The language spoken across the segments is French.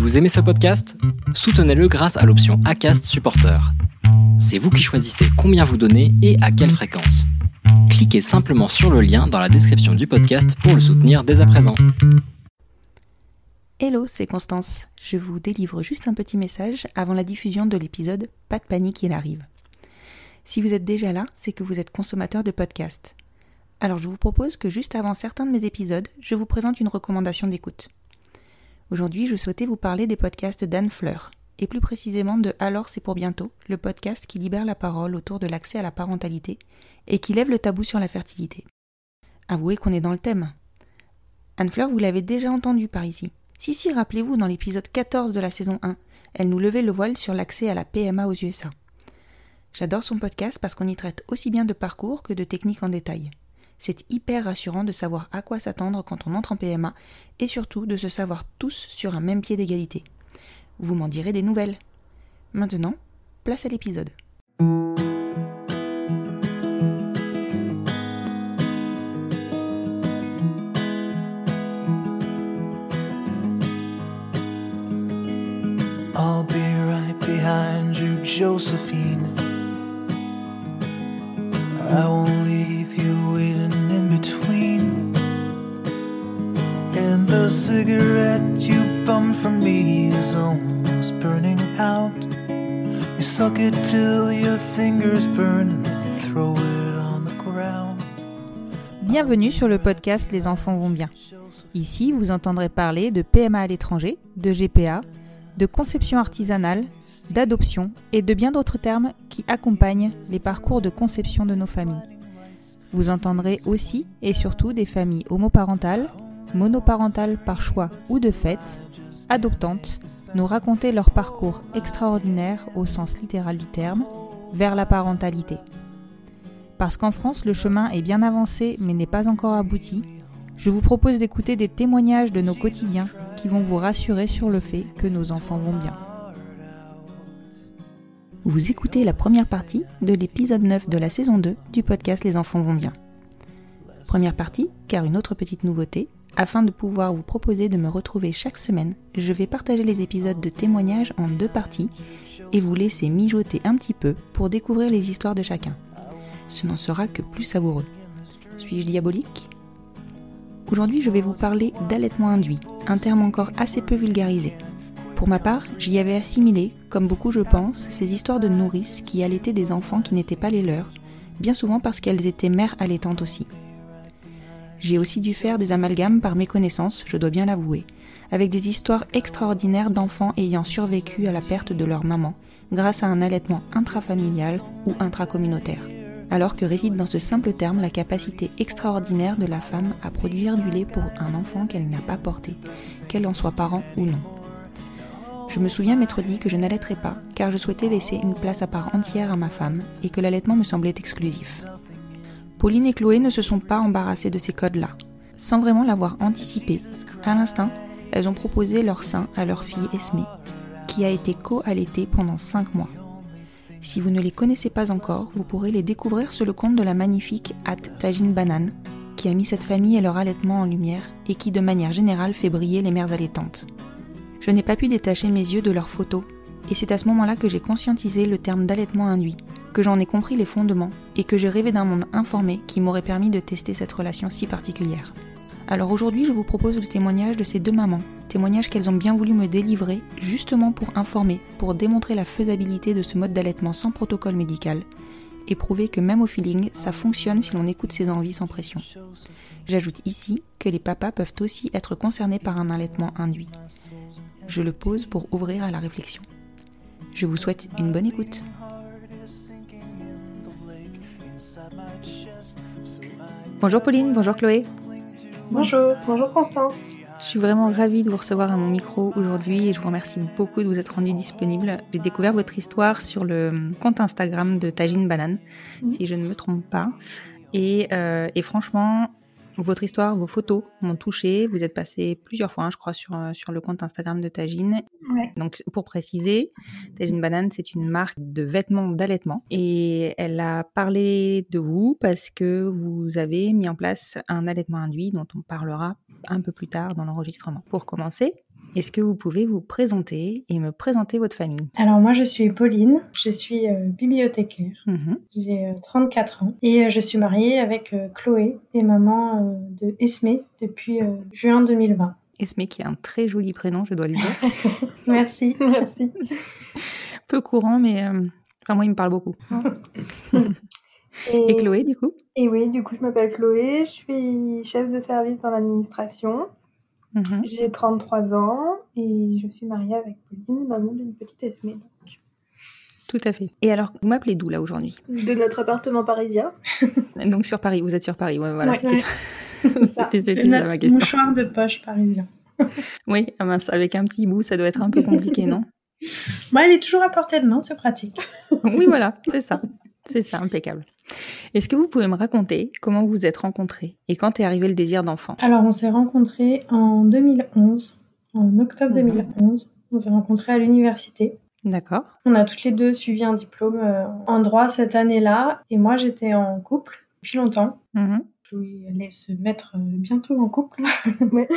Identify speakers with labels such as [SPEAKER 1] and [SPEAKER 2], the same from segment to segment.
[SPEAKER 1] Vous aimez ce podcast? Soutenez-le grâce à l'option ACAST Supporter. C'est vous qui choisissez combien vous donnez et à quelle fréquence. Cliquez simplement sur le lien dans la description du podcast pour le soutenir dès à présent.
[SPEAKER 2] Hello, c'est Constance. Je vous délivre juste un petit message avant la diffusion de l'épisode Pas de panique, il arrive. Si vous êtes déjà là, c'est que vous êtes consommateur de podcasts. Alors je vous propose que juste avant certains de mes épisodes, je vous présente une recommandation d'écoute. Aujourd'hui, je souhaitais vous parler des podcasts d'Anne Fleur, et plus précisément de Alors c'est pour bientôt, le podcast qui libère la parole autour de l'accès à la parentalité et qui lève le tabou sur la fertilité. Avouez qu'on est dans le thème. Anne Fleur, vous l'avez déjà entendu par ici. Si, si, rappelez-vous, dans l'épisode 14 de la saison 1, elle nous levait le voile sur l'accès à la PMA aux USA. J'adore son podcast parce qu'on y traite aussi bien de parcours que de techniques en détail. C'est hyper rassurant de savoir à quoi s'attendre quand on entre en PMA et surtout de se savoir tous sur un même pied d'égalité. Vous m'en direz des nouvelles. Maintenant, place à l'épisode. Bienvenue sur le podcast Les enfants vont bien. Ici, vous entendrez parler de PMA à l'étranger, de GPA, de conception artisanale, d'adoption et de bien d'autres termes qui accompagnent les parcours de conception de nos familles. Vous entendrez aussi et surtout des familles homoparentales, monoparentales par choix ou de fait, adoptantes, nous raconter leur parcours extraordinaire au sens littéral du terme vers la parentalité. Parce qu'en France, le chemin est bien avancé mais n'est pas encore abouti, je vous propose d'écouter des témoignages de nos quotidiens qui vont vous rassurer sur le fait que nos enfants vont bien. Vous écoutez la première partie de l'épisode 9 de la saison 2 du podcast Les enfants vont bien. Première partie, car une autre petite nouveauté, afin de pouvoir vous proposer de me retrouver chaque semaine, je vais partager les épisodes de témoignages en deux parties et vous laisser mijoter un petit peu pour découvrir les histoires de chacun. Ce n'en sera que plus savoureux. Suis-je diabolique? Aujourd'hui, je vais vous parler d'allaitement induit, un terme encore assez peu vulgarisé. Pour ma part, j'y avais assimilé, comme beaucoup je pense, ces histoires de nourrices qui allaitaient des enfants qui n'étaient pas les leurs, bien souvent parce qu'elles étaient mères allaitantes aussi. J'ai aussi dû faire des amalgames par méconnaissance, je dois bien l'avouer, avec des histoires extraordinaires d'enfants ayant survécu à la perte de leur maman, grâce à un allaitement intrafamilial ou intracommunautaire alors que réside dans ce simple terme la capacité extraordinaire de la femme à produire du lait pour un enfant qu'elle n'a pas porté, qu'elle en soit parent ou non. Je me souviens m'être dit que je n'allaiterais pas, car je souhaitais laisser une place à part entière à ma femme et que l'allaitement me semblait exclusif. Pauline et Chloé ne se sont pas embarrassées de ces codes-là. Sans vraiment l'avoir anticipé, à l'instinct, elles ont proposé leur sein à leur fille Esmée, qui a été co-allaitée pendant 5 mois. Si vous ne les connaissez pas encore, vous pourrez les découvrir sur le compte de la magnifique At Tajine Banane, qui a mis cette famille et leur allaitement en lumière et qui de manière générale fait briller les mères allaitantes. Je n'ai pas pu détacher mes yeux de leurs photos, et c'est à ce moment-là que j'ai conscientisé le terme d'allaitement induit, que j'en ai compris les fondements et que j'ai rêvé d'un monde informé qui m'aurait permis de tester cette relation si particulière. Alors aujourd'hui, je vous propose le témoignage de ces deux mamans, témoignage qu'elles ont bien voulu me délivrer justement pour informer, pour démontrer la faisabilité de ce mode d'allaitement sans protocole médical et prouver que même au feeling, ça fonctionne si l'on écoute ses envies sans pression. J'ajoute ici que les papas peuvent aussi être concernés par un allaitement induit. Je le pose pour ouvrir à la réflexion. Je vous souhaite une bonne écoute. Bonjour Pauline, bonjour Chloé.
[SPEAKER 3] Bonjour, bonjour Constance.
[SPEAKER 2] Je suis vraiment ravie de vous recevoir à mon micro aujourd'hui et je vous remercie beaucoup de vous être rendu disponible. J'ai découvert votre histoire sur le compte Instagram de Tajine Banane, mmh. si je ne me trompe pas. Et, euh, et franchement, votre histoire, vos photos m'ont touché. Vous êtes passé plusieurs fois, hein, je crois, sur, euh, sur le compte Instagram de Tagine.
[SPEAKER 3] Ouais.
[SPEAKER 2] Donc, pour préciser, Tagine Banane, c'est une marque de vêtements d'allaitement. Et elle a parlé de vous parce que vous avez mis en place un allaitement induit dont on parlera un peu plus tard dans l'enregistrement. Pour commencer, Est-ce que vous pouvez vous présenter et me présenter votre famille?
[SPEAKER 3] Alors moi je suis Pauline, je suis euh, bibliothécaire,
[SPEAKER 2] Mhm.
[SPEAKER 3] j'ai euh, 34 ans et euh, je suis mariée avec euh, Chloé et maman euh, de Esmé depuis euh, juin 2020.
[SPEAKER 2] Esmé qui est un très joli prénom, je dois le dire.
[SPEAKER 3] Merci.
[SPEAKER 4] Merci.
[SPEAKER 2] Peu courant, mais euh, enfin, moi, il me parle beaucoup. Et Chloé, du coup?
[SPEAKER 4] Et oui, du coup, je m'appelle Chloé, je suis chef de service dans l'administration.
[SPEAKER 2] Mhm.
[SPEAKER 4] J'ai 33 ans et je suis mariée avec Pauline, maman d'une petite Esmée. donc.
[SPEAKER 2] Tout à fait. Et alors, vous m'appelez d'où là aujourd'hui?
[SPEAKER 4] De notre appartement parisien.
[SPEAKER 2] Donc sur Paris, vous êtes sur Paris, ouais, voilà,
[SPEAKER 4] Ouais,
[SPEAKER 2] c'était
[SPEAKER 4] ouais.
[SPEAKER 2] ça. C'était ma question.
[SPEAKER 3] mouchoir de poche parisien.
[SPEAKER 2] Oui, ah mince, avec un petit bout, ça doit être un peu compliqué, non?
[SPEAKER 3] Bon, elle est toujours à portée de main, c'est pratique.
[SPEAKER 2] Oui, voilà, c'est ça. C'est ça, impeccable. Est-ce que vous pouvez me raconter comment vous vous êtes rencontrés et quand est arrivé le désir d'enfant?
[SPEAKER 3] Alors on s'est rencontrés en 2011, en octobre
[SPEAKER 2] Mhm.
[SPEAKER 3] 2011. On s'est rencontrés à l'université.
[SPEAKER 2] D'accord.
[SPEAKER 3] On a toutes les deux suivi un diplôme euh, en droit cette année-là et moi j'étais en couple depuis longtemps.
[SPEAKER 2] Mhm.
[SPEAKER 3] Chloé allait se mettre euh, bientôt en couple.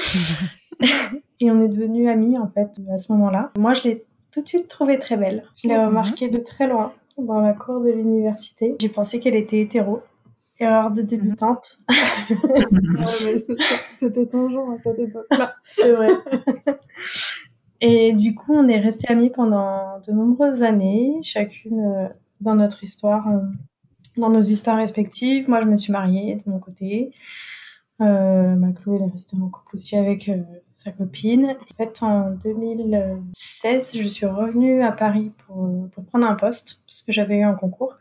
[SPEAKER 3] Et on est devenus amis en fait à ce moment-là. Moi je l'ai tout de suite trouvée très belle. Je l'ai
[SPEAKER 2] Mhm.
[SPEAKER 3] remarquée de très loin dans la cour de l'université. J'ai pensé qu'elle était hétéro. Erreur de débutante.
[SPEAKER 4] C'était ton genre à cette époque-là.
[SPEAKER 3] C'est vrai. Et du coup, on est restés amis pendant de nombreuses années, chacune euh, dans notre histoire, euh, dans nos histoires respectives. Moi, je me suis mariée de mon côté. Euh, ma Chloé, elle est restée en couple aussi avec euh, sa copine. En fait, en 2016, je suis revenue à Paris pour, euh, pour prendre un poste, parce que j'avais eu un concours.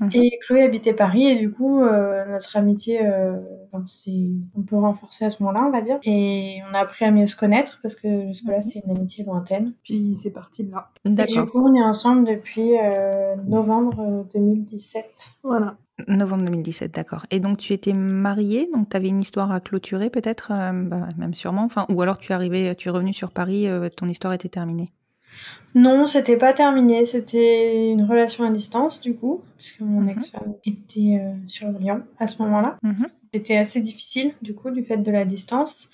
[SPEAKER 2] Mhm.
[SPEAKER 3] Et Chloé habitait Paris, et du coup, euh, notre amitié euh, s'est un peu renforcée à ce moment-là, on va dire. Et on a appris à mieux se connaître, parce que jusque-là, c'était une amitié lointaine.
[SPEAKER 4] Puis c'est parti de là.
[SPEAKER 3] Et du
[SPEAKER 2] D'accord.
[SPEAKER 3] coup, on est ensemble depuis euh, novembre euh, 2017.
[SPEAKER 4] Voilà.
[SPEAKER 2] Novembre 2017, d'accord. Et donc tu étais mariée, donc tu avais une histoire à clôturer peut-être, euh, bah, même sûrement, enfin, ou alors tu es arrivé, tu es revenu sur Paris, euh, ton histoire était terminée?
[SPEAKER 3] Non, c'était pas terminé. C'était une relation à distance, du coup, puisque mon
[SPEAKER 2] Mhm.
[SPEAKER 3] ex-femme était euh, sur Lyon à ce moment-là.
[SPEAKER 2] Mhm.
[SPEAKER 3] C'était assez difficile, du coup, du fait de la distance.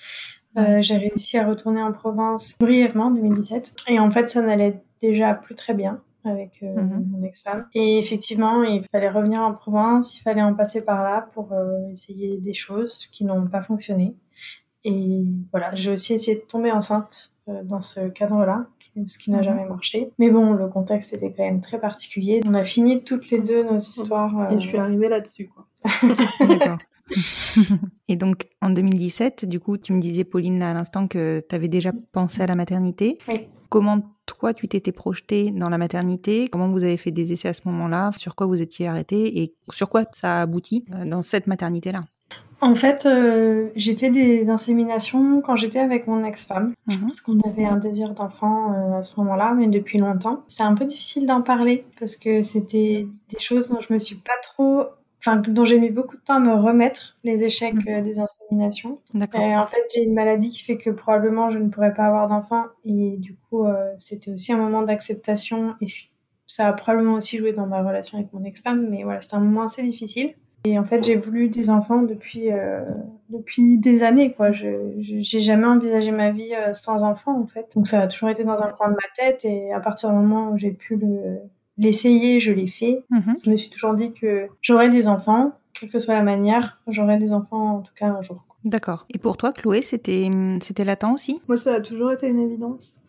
[SPEAKER 3] Euh, J'ai réussi à retourner en province brièvement en 2017. Et en fait, ça n'allait déjà plus très bien avec euh,
[SPEAKER 2] Mhm.
[SPEAKER 3] mon ex-femme. Et effectivement, il fallait revenir en province, il fallait en passer par là pour euh, essayer des choses qui n'ont pas fonctionné. Et voilà, j'ai aussi essayé de tomber enceinte euh, dans ce cadre-là, ce qui n'a
[SPEAKER 2] Mhm.
[SPEAKER 3] jamais marché. Mais bon, le contexte était quand même très particulier. On a fini toutes les deux nos histoires. euh,
[SPEAKER 4] Et je suis arrivée là-dessus, quoi.
[SPEAKER 2] D'accord. Et donc en 2017, du coup, tu me disais, Pauline, à l'instant que tu avais déjà pensé à la maternité.
[SPEAKER 3] Oui.
[SPEAKER 2] Comment toi, tu t'étais projetée dans la maternité Comment vous avez fait des essais à ce moment-là Sur quoi vous étiez arrêté Et sur quoi ça a abouti euh, dans cette maternité-là?
[SPEAKER 3] En fait, euh, j'ai fait des inséminations quand j'étais avec mon ex-femme,
[SPEAKER 2] Mhm.
[SPEAKER 3] parce qu'on avait un désir d'enfant euh, à ce moment-là, mais depuis longtemps. C'est un peu difficile d'en parler, parce que c'était des choses dont je me suis pas trop... Enfin, dont j'ai mis beaucoup de temps à me remettre, les échecs
[SPEAKER 2] Mhm.
[SPEAKER 3] euh, des inséminations.
[SPEAKER 2] D'accord.
[SPEAKER 3] En fait, j'ai une maladie qui fait que probablement je ne pourrais pas avoir d'enfant, et du coup, euh, c'était aussi un moment d'acceptation, et ça a probablement aussi joué dans ma relation avec mon ex-femme, mais voilà, c'était un moment assez difficile. Et en fait, j'ai voulu des enfants depuis, euh, depuis des années, quoi. Je, j'ai jamais envisagé ma vie sans enfants, en fait. Donc ça a toujours été dans un coin de ma tête, et à partir du moment où j'ai pu le, l'essayer, je l'ai fait.
[SPEAKER 2] Mhm.
[SPEAKER 3] Je me suis toujours dit que j'aurais des enfants, quelle que soit la manière, j'aurais des enfants en tout cas un jour.
[SPEAKER 2] D'accord. Et pour toi, Chloé, c'était c'était latent aussi?
[SPEAKER 4] Moi, ça a toujours été une évidence.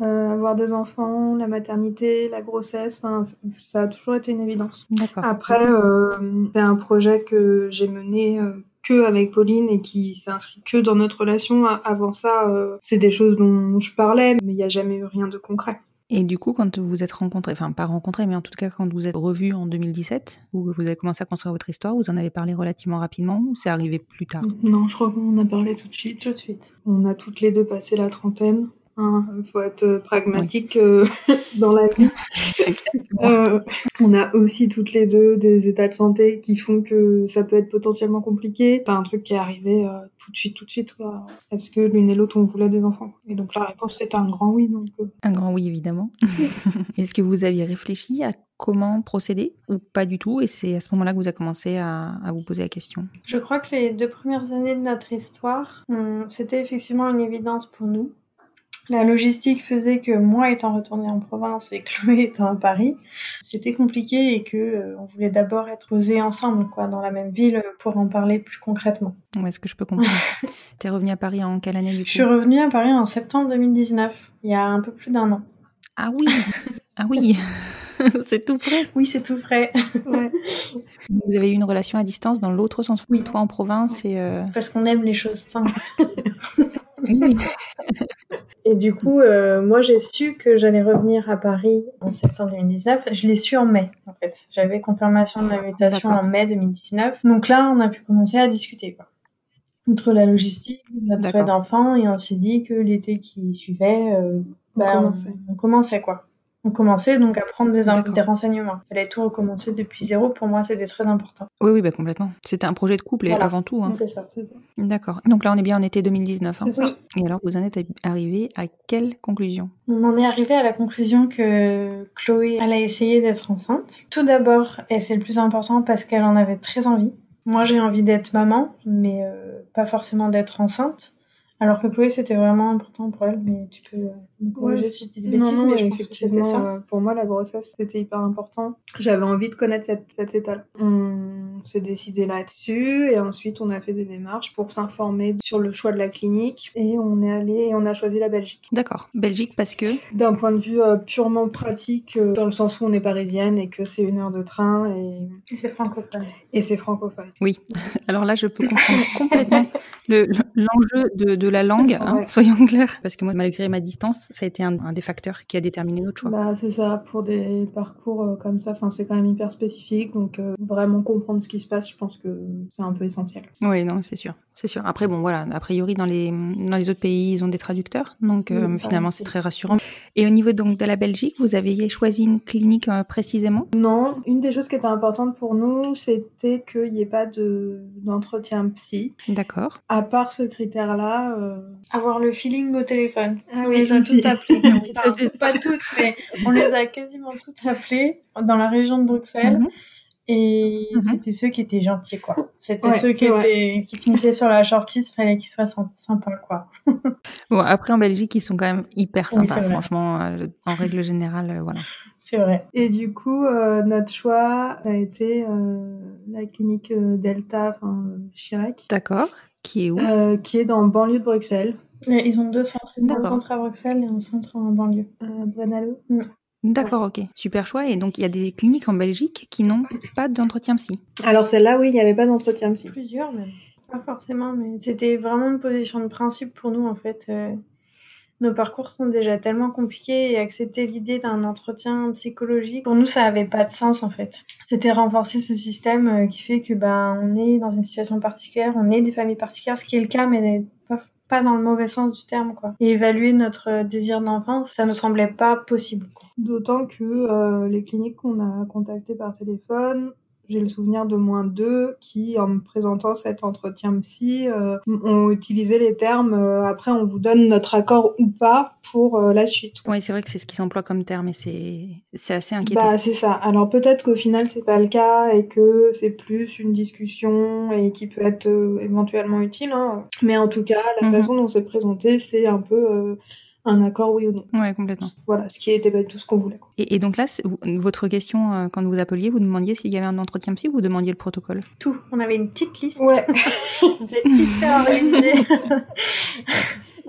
[SPEAKER 4] Euh, avoir des enfants, la maternité, la grossesse, enfin, ça a toujours été une évidence.
[SPEAKER 2] D'accord.
[SPEAKER 4] Après, euh, c'est un projet que j'ai mené euh, que avec Pauline et qui s'inscrit que dans notre relation. A- Avant ça, euh, c'est des choses dont je parlais, mais il n'y a jamais eu rien de concret.
[SPEAKER 2] Et du coup, quand vous vous êtes rencontrés, enfin pas rencontrés, mais en tout cas quand vous êtes revus en 2017, où vous avez commencé à construire votre histoire, vous en avez parlé relativement rapidement ou c'est arrivé plus tard?
[SPEAKER 4] Non, je crois qu'on a parlé tout de suite.
[SPEAKER 3] Tout de suite.
[SPEAKER 4] On a toutes les deux passé la trentaine. Il faut être euh, pragmatique euh, dans la vie. Euh, on a aussi toutes les deux des états de santé qui font que ça peut être potentiellement compliqué. C'est un truc qui est arrivé euh, tout de suite, tout de suite. Quoi. Est-ce que l'une et l'autre on voulait des enfants Et donc la réponse c'est un grand oui. Donc euh,
[SPEAKER 2] Un grand oui, évidemment. Est-ce que vous aviez réfléchi à comment procéder ou pas du tout? Et c'est à ce moment-là que vous avez commencé à, à vous poser la question
[SPEAKER 3] Je crois que les deux premières années de notre histoire, hum, c'était effectivement une évidence pour nous. La logistique faisait que moi étant retournée en province et Chloé étant à Paris, c'était compliqué et que euh, on voulait d'abord être posés ensemble, quoi, dans la même ville pour en parler plus concrètement.
[SPEAKER 2] Ouais, est-ce que je peux comprendre T'es revenue à Paris en quelle année du coup?
[SPEAKER 3] Je suis revenue à Paris en septembre 2019, il y a un peu plus d'un an.
[SPEAKER 2] Ah oui Ah oui c'est tout prêt.
[SPEAKER 3] Oui, c'est tout frais.
[SPEAKER 4] Ouais.
[SPEAKER 2] Vous avez eu une relation à distance dans l'autre sens.
[SPEAKER 3] Oui.
[SPEAKER 2] Toi en province et. euh,
[SPEAKER 3] Parce qu'on aime les choses simples.
[SPEAKER 2] oui.
[SPEAKER 3] Et du coup, euh, moi, j'ai su que j'allais revenir à Paris en septembre 2019. Je l'ai su en mai, en fait. J'avais confirmation de ma mutation en mai 2019. Donc là, on a pu commencer à discuter, quoi. Outre la logistique, notre souhait d'enfant, et on s'est dit que l'été qui suivait, euh, bah, on commençait, quoi. On commençait donc à prendre des, renseignements. Il fallait tout recommencer depuis zéro. Pour moi, c'était très important.
[SPEAKER 2] Oui, oui, bah, complètement. C'était un projet de couple et avant tout. hein.
[SPEAKER 3] C'est ça.
[SPEAKER 2] D'accord. Donc là, on est bien en été 2019. hein.
[SPEAKER 4] Ça.
[SPEAKER 2] Et alors, vous en êtes arrivé à quelle conclusion?
[SPEAKER 3] On en est arrivé à la conclusion que Chloé, elle a essayé d'être enceinte. Tout d'abord, et c'est le plus important parce qu'elle en avait très envie. Moi, j'ai envie d'être maman, mais euh, pas forcément d'être enceinte. Alors que Chloé, c'était vraiment important pour elle, mais tu peux me corriger
[SPEAKER 4] Ouais,
[SPEAKER 3] si je dis des bêtises,
[SPEAKER 4] non,
[SPEAKER 3] mais je pense que c'était ça.
[SPEAKER 4] pour moi, la grossesse, c'était hyper important. J'avais envie de connaître cette, cet état. On s'est décidé là-dessus et ensuite on a fait des démarches pour s'informer sur le choix de la clinique et on est allé et on a choisi la Belgique.
[SPEAKER 2] D'accord. Belgique parce que.
[SPEAKER 4] D'un point de vue euh, purement pratique, euh, dans le sens où on est parisienne et que c'est une heure de train et,
[SPEAKER 3] Et c'est francophone.
[SPEAKER 4] et c'est francophone.
[SPEAKER 2] Oui. Alors là, je peux comprendre complètement le- le- l'enjeu de, de la langue, hein,
[SPEAKER 4] Ouais.
[SPEAKER 2] soyons clairs. Parce que moi, malgré ma distance, ça a été un, un des facteurs qui a déterminé notre choix.
[SPEAKER 4] Bah, c'est ça, pour des parcours euh, comme ça, enfin, c'est quand même hyper spécifique, donc euh, vraiment comprendre ce qui se passe, je pense que c'est un peu essentiel.
[SPEAKER 2] Oui, non, c'est sûr. C'est sûr. Après, bon, voilà, a priori, dans les, dans les autres pays, ils ont des traducteurs. Donc, euh,
[SPEAKER 4] Oui, ça,
[SPEAKER 2] finalement, c'est très rassurant. Et au niveau donc de la Belgique, vous avez choisi une clinique euh, précisément?
[SPEAKER 4] Non, une des choses qui était importante pour nous, c'était qu'il n'y ait pas de d'entretien psy.
[SPEAKER 2] D'accord.
[SPEAKER 4] À part ce critère-là, euh,
[SPEAKER 3] Avoir le feeling au téléphone.
[SPEAKER 4] Ah
[SPEAKER 3] on
[SPEAKER 4] oui,
[SPEAKER 3] les a
[SPEAKER 4] aussi.
[SPEAKER 3] toutes appelées.
[SPEAKER 2] Ça,
[SPEAKER 3] Enfin,
[SPEAKER 2] c'est
[SPEAKER 3] pas toutes, mais on les a quasiment toutes appelées dans la région de Bruxelles.
[SPEAKER 2] Mhm.
[SPEAKER 3] Et
[SPEAKER 2] Mhm.
[SPEAKER 3] c'était ceux qui étaient gentils, quoi. C'était
[SPEAKER 4] Ouais,
[SPEAKER 3] ceux qui étaient, qui finissaient sur la shortlist, fallait qu'ils soient sym- sympas, quoi.
[SPEAKER 2] Bon, après, en Belgique, ils sont quand même hyper sympas, franchement. euh, en règle générale, euh, voilà.
[SPEAKER 3] C'est vrai.
[SPEAKER 4] et du coup, euh, notre choix a été euh, la clinique euh, Delta, euh, Chirac,
[SPEAKER 2] D'accord. Qui est où?
[SPEAKER 4] Euh, qui est dans le banlieue de Bruxelles,
[SPEAKER 3] Et Ils ont deux centres, un centre à Bruxelles et un centre en banlieue.
[SPEAKER 4] à Brennalo.
[SPEAKER 2] D'accord, ok. Super choix. Et donc, il y a des cliniques en Belgique qui n'ont pas d'entretien psy.
[SPEAKER 4] Alors celle-là, oui, il n'y avait pas d'entretien psy.
[SPEAKER 3] Plusieurs, même. Pas forcément, mais c'était vraiment une position de principe pour nous, en fait. Euh, nos parcours sont déjà tellement compliqués et accepter l'idée d'un entretien psychologique, pour nous, ça avait pas de sens, en fait. C'était renforcer ce système euh, qui fait que, ben, on est dans une situation particulière, on est des familles particulières, ce qui est le cas, mais pas, pas dans le mauvais sens du terme, quoi. Et évaluer notre euh, désir d'enfant, ça nous semblait pas possible.
[SPEAKER 4] D'autant que euh, les cliniques qu'on a contactées par téléphone, j'ai le souvenir de moins deux qui, en me présentant cet entretien psy, euh, ont utilisé les termes euh, après on vous donne notre accord ou pas pour euh, la suite.
[SPEAKER 2] Oui, c'est vrai que c'est ce qui s'emploie comme terme et c'est assez inquiétant.
[SPEAKER 4] Bah c'est ça. Alors peut-être qu'au final c'est pas le cas et que c'est plus une discussion et qui peut être éventuellement utile. hein. Mais en tout cas, la
[SPEAKER 2] Mhm.
[SPEAKER 4] façon dont c'est présenté, c'est un peu un accord oui ou non.
[SPEAKER 2] Ouais, complètement.
[SPEAKER 4] Voilà, ce qui était du tout ce qu'on voulait. quoi.
[SPEAKER 2] Et, et donc là, votre question, euh, quand vous appeliez, vous demandiez s'il y avait un entretien psy ou vous demandiez le protocole?
[SPEAKER 3] Tout. On avait une petite liste.
[SPEAKER 4] Ouais.
[SPEAKER 3] Hyper organisé.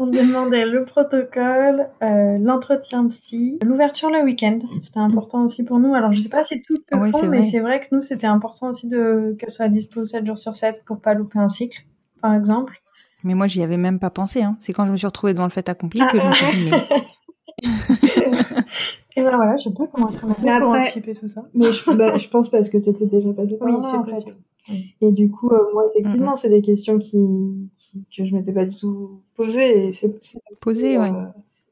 [SPEAKER 3] On demandait le protocole, euh, l'entretien psy, l'ouverture le week-end. C'était important aussi pour nous. Alors, je sais pas si tout le
[SPEAKER 2] Ouais,
[SPEAKER 3] font, mais c'est vrai que nous, c'était important aussi de qu'elle soit dispo 7 jours sur 7 pour pas louper un cycle, par exemple.
[SPEAKER 2] Mais moi, j'y avais même pas pensé. Hein. C'est quand je me suis retrouvée devant le fait accompli que je me suis dit, mais
[SPEAKER 3] Et ben voilà, je sais pas comment est-ce qu'on a fait pour
[SPEAKER 4] après-
[SPEAKER 3] anticiper tout ça.
[SPEAKER 4] Mais je, bah, je pense parce que tu étais déjà passé par
[SPEAKER 3] Oui,
[SPEAKER 4] là,
[SPEAKER 3] c'est
[SPEAKER 4] en fait.
[SPEAKER 3] Oui.
[SPEAKER 4] Et du coup, euh, moi, effectivement, c'est des questions qui, qui- que je m'étais pas du tout posées. C'est
[SPEAKER 2] posé,
[SPEAKER 4] euh,
[SPEAKER 2] ouais.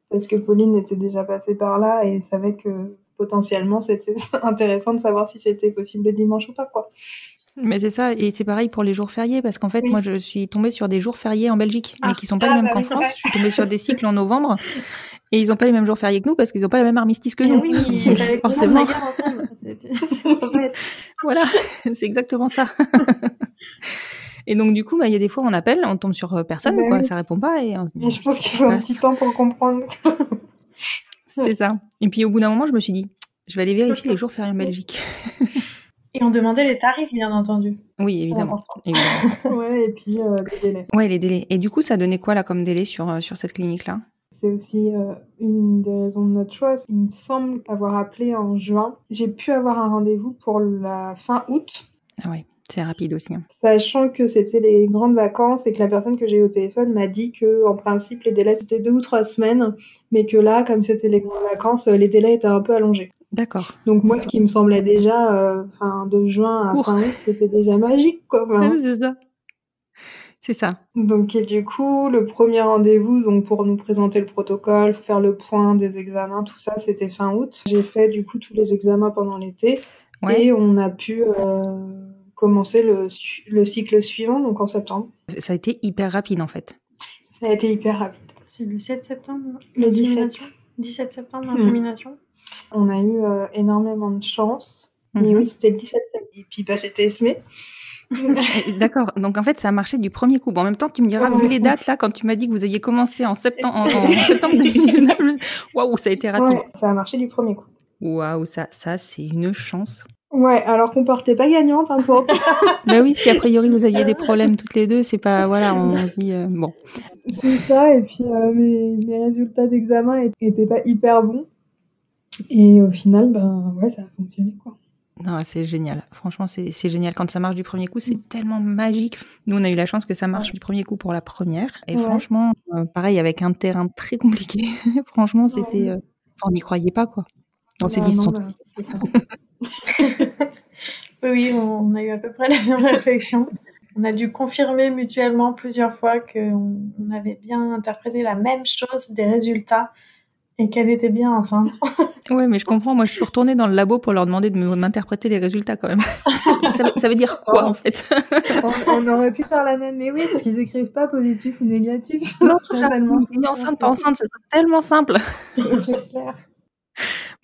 [SPEAKER 4] Parce que Pauline était déjà passée par là et savait que potentiellement c'était intéressant de savoir si c'était possible le dimanche ou pas, quoi.
[SPEAKER 2] Mais c'est ça, et c'est pareil pour les jours fériés, parce qu'en fait,
[SPEAKER 4] Oui.
[SPEAKER 2] moi, je suis tombée sur des jours fériés en Belgique, mais
[SPEAKER 3] Ah.
[SPEAKER 2] qui sont pas
[SPEAKER 4] Ah,
[SPEAKER 2] les mêmes
[SPEAKER 4] bah
[SPEAKER 2] qu'en France. Je suis tombée sur des cycles en novembre, Et ils n'ont pas les mêmes jours fériés que nous parce qu'ils n'ont pas la même armistice que nous.
[SPEAKER 3] oui,
[SPEAKER 2] Forcément. Voilà, c'est exactement ça. et donc du coup, bah, il y a des fois on appelle, on tombe sur euh, personne,
[SPEAKER 4] Bah
[SPEAKER 2] quoi,
[SPEAKER 4] oui.
[SPEAKER 2] ça répond pas et on se dit,
[SPEAKER 4] Mais je pense qu'il faut un petit temps pour comprendre.
[SPEAKER 2] C'est ça. Et puis au bout d'un moment, je me suis dit, je vais aller vérifier les jours fériés en Belgique.
[SPEAKER 3] Et on demandait les tarifs, bien entendu.
[SPEAKER 2] Oui, évidemment.
[SPEAKER 3] Important.
[SPEAKER 2] évidemment.
[SPEAKER 4] ouais, et puis euh, les délais.
[SPEAKER 2] Ouais, les délais. Et du coup, ça donnait quoi là comme délai sur, euh, sur cette clinique-là?
[SPEAKER 4] C'est aussi euh, une des raisons de notre choix. Il me semble avoir appelé en juin. J'ai pu avoir un rendez-vous pour la fin août,
[SPEAKER 2] Ah ouais, c'est rapide aussi. hein.
[SPEAKER 4] sachant que c'était les grandes vacances et que la personne que j'ai eu au téléphone m'a dit que en principe les délais c'était deux ou trois semaines, mais que là, comme c'était les grandes vacances, les délais étaient un peu allongés.
[SPEAKER 2] D'accord.
[SPEAKER 4] Donc moi, ce qui me semblait déjà, euh, enfin de juin à fin août, c'était déjà magique, quoi. Enfin,
[SPEAKER 2] c'est ça. C'est ça.
[SPEAKER 4] Donc et du coup, le premier rendez-vous, donc pour nous présenter le protocole, faire le point des examens, tout ça, c'était fin août. J'ai fait du coup tous les examens pendant l'été
[SPEAKER 2] Ouais.
[SPEAKER 4] et on a pu euh, commencer le, cycle suivant, donc en septembre.
[SPEAKER 2] Ça a été hyper rapide en fait.
[SPEAKER 4] Ça a été hyper rapide.
[SPEAKER 3] C'est le 7 septembre
[SPEAKER 4] Le 17.
[SPEAKER 3] l'insémination 17 septembre, l'insémination?
[SPEAKER 4] On a eu euh, énormément de chance. Et
[SPEAKER 2] Mhm.
[SPEAKER 4] oui, c'était le 17 septembre. Et puis bah, c'était Esme.
[SPEAKER 2] D'accord. Donc en fait, ça a marché du premier coup. Bon, en même temps, tu me diras, vu les dates là, quand tu m'as dit que vous aviez commencé en septembre, en, en septembre 2019, waouh, ça a été rapide.
[SPEAKER 4] Ouais, ça a marché du premier coup.
[SPEAKER 2] Waouh, ça, ça c'est une chance.
[SPEAKER 4] Ouais, alors qu'on partait pas gagnante, hein, pour...
[SPEAKER 2] Bah oui, si a priori vous aviez
[SPEAKER 3] ça.
[SPEAKER 2] des problèmes toutes les deux, c'est pas voilà, on dit euh, bon.
[SPEAKER 4] C'est ça, et puis euh, mes, mes résultats d'examen étaient pas hyper bons. Et au final, ben ouais, ça a fonctionné quoi.
[SPEAKER 2] Non, c'est génial. Franchement, c'est génial. Quand ça marche du premier coup, c'est tellement magique. Nous, on a eu la chance que ça marche du premier coup pour la première. Et
[SPEAKER 4] Ouais.
[SPEAKER 2] franchement, euh, pareil, avec un terrain très compliqué. franchement, c'était. euh, on n'y croyait pas, quoi. On s'est dit, sont
[SPEAKER 3] oui, on a eu à peu près la même réflexion. On a dû confirmer mutuellement plusieurs fois qu'on on avait bien interprété la même chose des résultats et qu'elle était bien enceinte.
[SPEAKER 2] Ouais, mais je comprends. Moi, je suis retournée dans le labo pour leur demander de m'interpréter les résultats quand même. ça, veut, ça veut dire quoi en fait?
[SPEAKER 4] On, on aurait pu faire la même, mais oui, parce qu'ils écrivent pas positif ou négatif.
[SPEAKER 2] Non,
[SPEAKER 4] tellement
[SPEAKER 2] enceinte, pas enceinte, ce serait tellement simple.
[SPEAKER 4] C'est clair.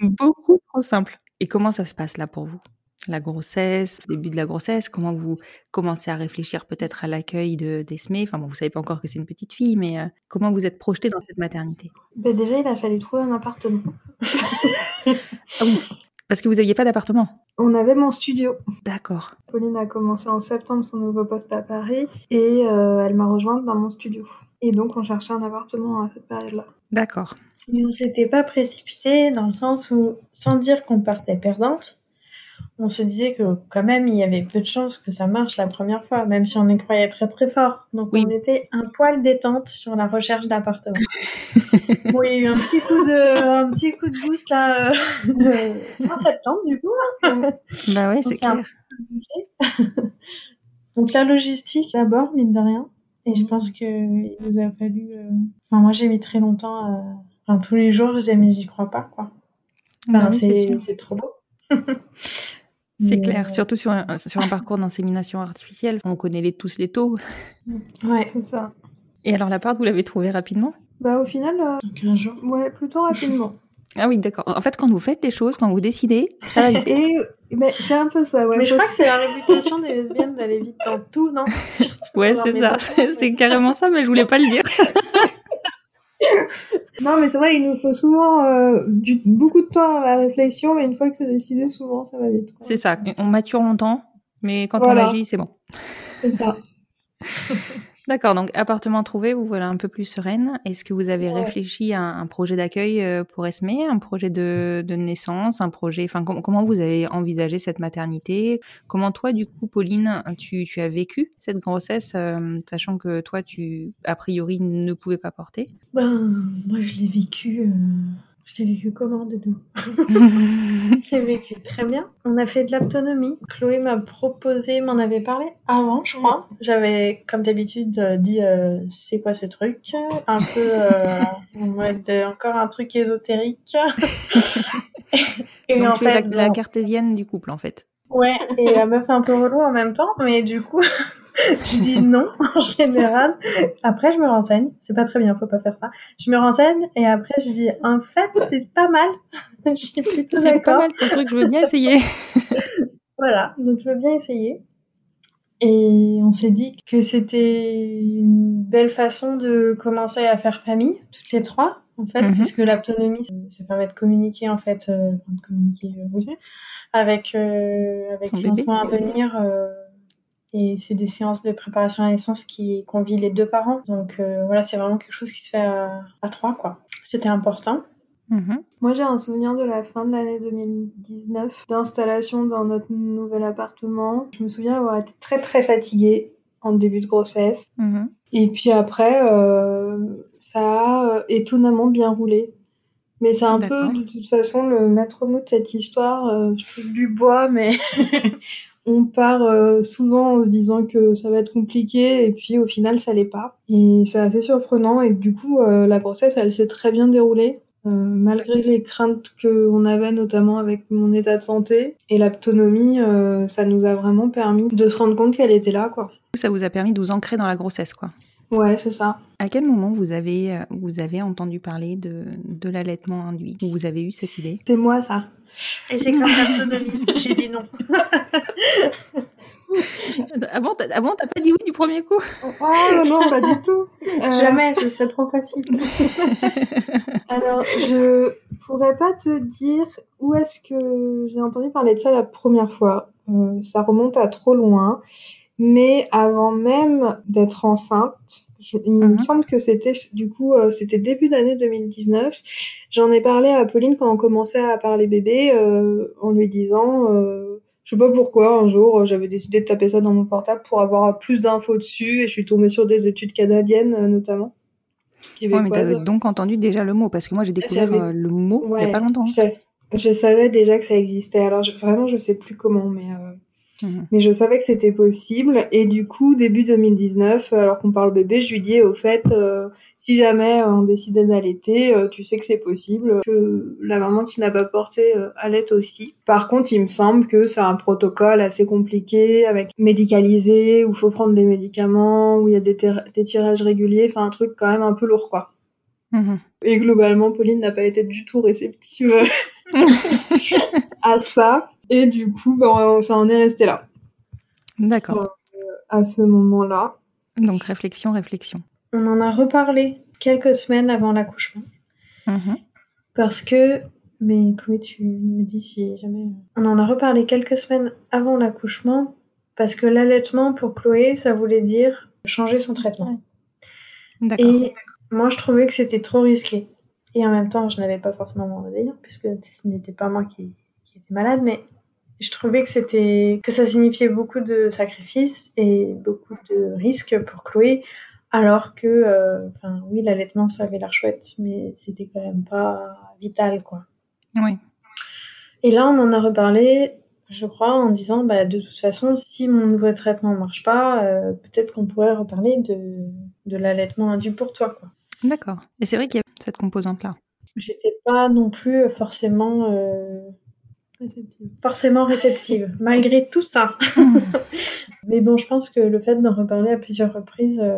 [SPEAKER 2] Beaucoup trop simple. Et comment ça se passe là pour vous? La grossesse, le début de la grossesse, comment vous commencez à réfléchir peut-être à l'accueil de d'Esmé Enfin bon, vous savez pas encore que c'est une petite fille, mais euh, comment vous êtes projeté dans cette maternité?
[SPEAKER 4] Bah, déjà, il a fallu trouver un appartement.
[SPEAKER 2] Ah oui, parce que vous aviez pas d'appartement?
[SPEAKER 4] On avait mon studio.
[SPEAKER 2] D'accord.
[SPEAKER 4] Pauline a commencé en septembre son nouveau poste à Paris et euh, elle m'a rejointe dans mon studio. Et donc, on cherchait un appartement à cette période-là.
[SPEAKER 2] D'accord.
[SPEAKER 3] Mais on s'était pas précipité dans le sens où, sans dire qu'on partait perdante, on se disait que quand même il y avait peu de chances que ça marche la première fois, même si on y croyait très très fort. Donc
[SPEAKER 2] Oui.
[SPEAKER 3] on était un poil détente sur la recherche d'appartement. oui, un petit coup de, un petit coup de boost là, euh, en septembre du coup. hein.
[SPEAKER 2] Bah ouais, c'est
[SPEAKER 3] un
[SPEAKER 2] clair.
[SPEAKER 3] Donc la logistique d'abord, mine de rien. Et je pense que il nous a fallu. euh, Enfin, moi j'ai mis très longtemps. Enfin, tous les jours, je disais mais j'y crois pas quoi.
[SPEAKER 2] Bah
[SPEAKER 3] Enfin,
[SPEAKER 2] c'est
[SPEAKER 3] trop beau.
[SPEAKER 2] C'est
[SPEAKER 3] Mais,
[SPEAKER 2] clair,
[SPEAKER 3] euh,
[SPEAKER 2] surtout sur un, sur un parcours d'insémination artificielle. On connaît les, tous les taux.
[SPEAKER 3] Ouais.
[SPEAKER 4] C'est ça.
[SPEAKER 2] Et alors l'appart, vous l'avez trouvé rapidement?
[SPEAKER 4] Bah, au final, euh,
[SPEAKER 3] Donc un jour.
[SPEAKER 4] ouais, plutôt rapidement.
[SPEAKER 2] Ah oui, d'accord. En fait, quand vous faites les choses, quand vous décidez, ça va vite.
[SPEAKER 4] Et mais c'est un peu ça, ouais.
[SPEAKER 3] Mais je crois que c'est la réputation des lesbiennes d'aller vite dans tout, non? Surtout
[SPEAKER 2] Ouais, c'est ça. c'est carrément ça, mais je voulais pas le dire.
[SPEAKER 4] Non, mais c'est vrai, il nous faut souvent euh, du, beaucoup de temps à la réflexion, mais une fois que c'est décidé, souvent, ça va vite.
[SPEAKER 2] C'est ça. On mature longtemps, mais quand
[SPEAKER 4] Voilà.
[SPEAKER 2] on agit, c'est bon.
[SPEAKER 4] C'est ça.
[SPEAKER 2] D'accord, donc appartement trouvé, vous voilà un peu plus sereine. Est-ce que vous avez
[SPEAKER 4] Ouais.
[SPEAKER 2] réfléchi à un projet d'accueil euh, pour Esmé, un projet de, de naissance, un projet, enfin com- comment vous avez envisagé cette maternité? Comment toi, du coup, Pauline, tu, tu as vécu cette grossesse, euh, sachant que toi, tu a priori ne pouvais pas porter?
[SPEAKER 3] Ben, moi je l'ai vécu. euh, Je l'ai vécu comment de nous Je l'ai vécu très bien. On a fait de l'autonomie. Chloé m'a proposé, m'en avait parlé avant, je crois. J'avais, comme d'habitude, euh, dit euh, c'est quoi ce truc? Un peu euh, en mode encore un truc ésotérique. et
[SPEAKER 2] Donc
[SPEAKER 3] en
[SPEAKER 2] tu es la,
[SPEAKER 3] fait,
[SPEAKER 2] la
[SPEAKER 3] bon,
[SPEAKER 2] cartésienne du couple, en fait.
[SPEAKER 3] Ouais, et la meuf un peu relou en même temps, mais du coup, je dis non en général. Après, je me renseigne. C'est pas très bien, faut pas faire ça. Je me renseigne et après, je dis en fait, c'est pas mal. je suis plutôt
[SPEAKER 2] C'est pas
[SPEAKER 3] d'accord.
[SPEAKER 2] mal ton truc, je veux bien essayer.
[SPEAKER 3] Voilà, donc je veux bien essayer. Et on s'est dit que c'était une belle façon de commencer à faire famille, toutes les trois, en fait,
[SPEAKER 2] Mhm.
[SPEAKER 3] puisque l'autonomie, ça, permet de communiquer, en fait, euh, de communiquer, euh, avec, euh, avec l'enfant à venir. euh, et c'est des séances de préparation à la naissance qui convient les deux parents. Donc euh, voilà, c'est vraiment quelque chose qui se fait à, à trois, quoi. C'était important.
[SPEAKER 2] Mhm.
[SPEAKER 4] Moi, j'ai un souvenir de la fin de l'année 2019, d'installation dans notre nouvel appartement. Je me souviens avoir été très très fatiguée en début de grossesse.
[SPEAKER 2] Mhm.
[SPEAKER 4] Et puis après, euh, ça a euh, étonnamment bien roulé. Mais c'est un peu, de toute façon, le maître mot de cette histoire. euh, je du bois, mais on part euh, souvent en se disant que ça va être compliqué, et puis au final, ça l'est pas. Et c'est assez surprenant, et du coup, euh, la grossesse, elle s'est très bien déroulée. euh, malgré les craintes qu'on avait notamment avec mon état de santé et l'autonomie, ça nous a vraiment permis de se rendre compte qu'elle était là, quoi.
[SPEAKER 2] Ça vous a permis de vous ancrer dans la grossesse, quoi.
[SPEAKER 4] Ouais, c'est ça.
[SPEAKER 2] À quel moment vous avez, vous avez entendu parler de, de l'allaitement induit? Ou vous avez eu cette idée?
[SPEAKER 4] C'est moi, ça.
[SPEAKER 3] Et c'est comme l'autonomie. J'ai dit non.
[SPEAKER 2] Avant, t'as avant, t'as pas dit oui du premier coup?
[SPEAKER 4] Oh non, pas du tout. Euh,
[SPEAKER 3] Jamais, ce serait trop facile.
[SPEAKER 4] Alors, je pourrais pas te dire où est-ce que j'ai entendu parler de ça la première fois. Euh, ça remonte à trop loin. Mais avant même d'être enceinte, je- il me
[SPEAKER 2] Mhm.
[SPEAKER 4] semble que c'était du coup euh, c'était début d'année 2019. J'en ai parlé à Pauline quand on commençait à parler bébé euh, en lui disant euh, je sais pas pourquoi un jour j'avais décidé de taper ça dans mon portable pour avoir plus d'infos dessus et je suis tombée sur des études canadiennes notamment.
[SPEAKER 2] Ouais, mais t'avais donc entendu déjà le mot, parce que moi j'ai découvert le mot il y a
[SPEAKER 4] Ouais,
[SPEAKER 2] pas longtemps.
[SPEAKER 4] Je, je savais déjà que ça existait. Alors je- vraiment, je sais plus comment, mais euh,
[SPEAKER 2] Mhm.
[SPEAKER 4] mais je savais que c'était possible. Et du coup, début 2019, alors qu'on parle bébé, je lui dis au fait, euh, si jamais euh, on décidait d'allaiter, euh, tu sais que c'est possible, que la maman qui n'a pas porté euh, allaite aussi. Par contre, il me semble que c'est un protocole assez compliqué, avec médicalisé, où faut prendre des médicaments, où il y a des tirages réguliers, enfin un truc quand même un peu lourd, quoi.
[SPEAKER 2] Mhm.
[SPEAKER 4] Et globalement, Pauline n'a pas été du tout réceptive à ça. Et du coup, ben, ça en est resté là,
[SPEAKER 2] D'accord.
[SPEAKER 4] à ce moment-là.
[SPEAKER 2] Donc réflexion, réflexion.
[SPEAKER 3] On en a reparlé quelques semaines avant l'accouchement.
[SPEAKER 2] Mhm.
[SPEAKER 3] Parce que, mais Chloé, tu me dis si jamais. On en a reparlé quelques semaines avant l'accouchement. Parce que l'allaitement, pour Chloé, ça voulait dire changer son traitement.
[SPEAKER 2] D'accord.
[SPEAKER 3] Et moi, je trouvais que c'était trop risqué. Et en même temps, je n'avais pas forcément mon délire, puisque ce n'était pas moi qui, malade, mais je trouvais que c'était que ça signifiait beaucoup de sacrifices et beaucoup de risques pour Chloé, alors que, euh, enfin, oui, l'allaitement, ça avait l'air chouette, mais c'était quand même pas vital, quoi.
[SPEAKER 2] Oui.
[SPEAKER 3] Et là, on en a reparlé, je crois, en disant, bah, de toute façon, si mon nouveau traitement marche pas, euh, peut-être qu'on pourrait reparler de, de l'allaitement induit pour toi, quoi.
[SPEAKER 2] D'accord. Et c'est vrai qu'il y a cette composante-là.
[SPEAKER 3] J'étais pas non plus forcément euh, forcément réceptive, malgré tout ça. Mais bon, je pense que le fait d'en reparler à plusieurs reprises, euh,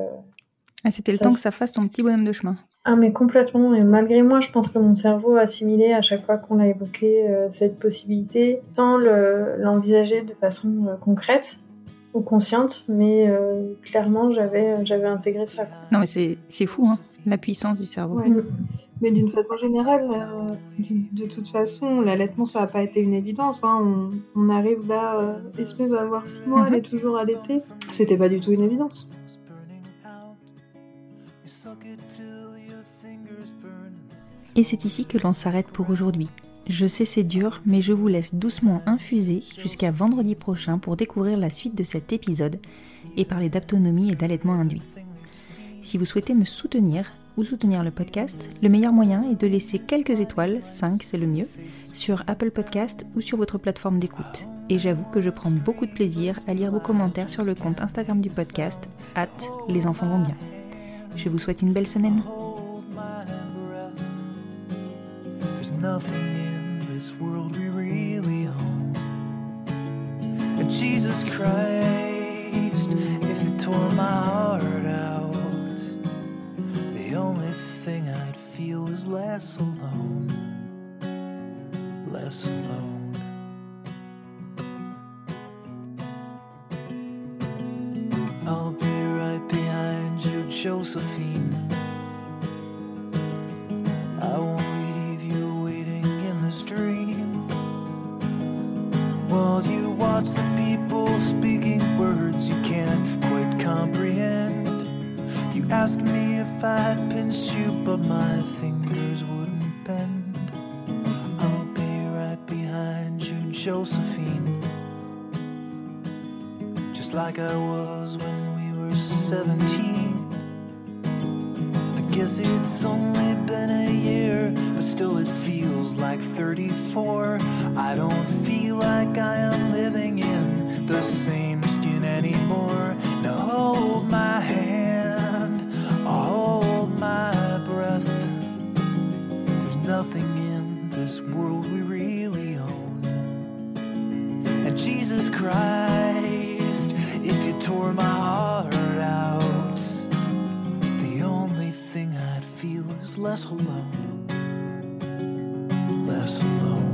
[SPEAKER 2] Ah, C'était le temps que ça fasse son petit bonhomme de chemin.
[SPEAKER 3] ah mais complètement. Et malgré moi, je pense que mon cerveau a assimilé à chaque fois qu'on a évoqué euh, cette possibilité, sans le- l'envisager de façon euh, concrète ou consciente, mais euh, clairement, j'avais j'avais intégré ça.
[SPEAKER 2] Non, mais c'est c'est fou, hein, la puissance du cerveau.
[SPEAKER 4] Ouais. Mais d'une façon générale, euh, de toute façon, l'allaitement, ça n'a pas été une évidence. hein. On, on arrive là, euh, espèce d'avoir six mois,
[SPEAKER 2] Mhm.
[SPEAKER 4] elle est toujours allaitée. C'était pas du tout une évidence.
[SPEAKER 2] Et c'est ici que l'on s'arrête pour aujourd'hui. Je sais c'est dur, mais je vous laisse doucement infuser jusqu'à vendredi prochain pour découvrir la suite de cet épisode et parler d'autonomie et d'allaitement induit. Si vous souhaitez me soutenir ou soutenir le podcast, le meilleur moyen est de laisser quelques étoiles, 5 c'est le mieux, sur Apple Podcast ou sur votre plateforme d'écoute. Et j'avoue que je prends beaucoup de plaisir à lire vos commentaires sur le compte Instagram du podcast, at les enfants vont bien. Je vous souhaite une belle semaine.
[SPEAKER 5] Is less alone. Less alone. I'll be right behind you, Josephine. I won't leave you waiting in this dream. While you watch the people speaking words you can't quite comprehend. You ask me if I'd pinch you, but my wouldn't bend. I'll be right behind you, Josephine. Just like I was when we were 17. I guess it's only been a year, but still it feels like 34. I don't feel like I am living in the same skin anymore. Now hold my hand, this world we really own. And Jesus Christ, if you tore my heart out, the only thing I'd feel is less alone. Less alone.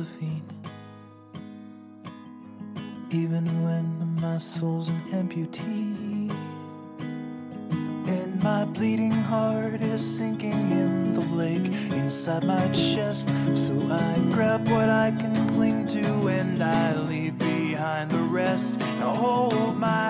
[SPEAKER 5] Josephine. Even when my soul's an amputee. And my bleeding heart is sinking in the lake inside my chest. So I grab what I can cling to and I leave behind the rest. Now hold my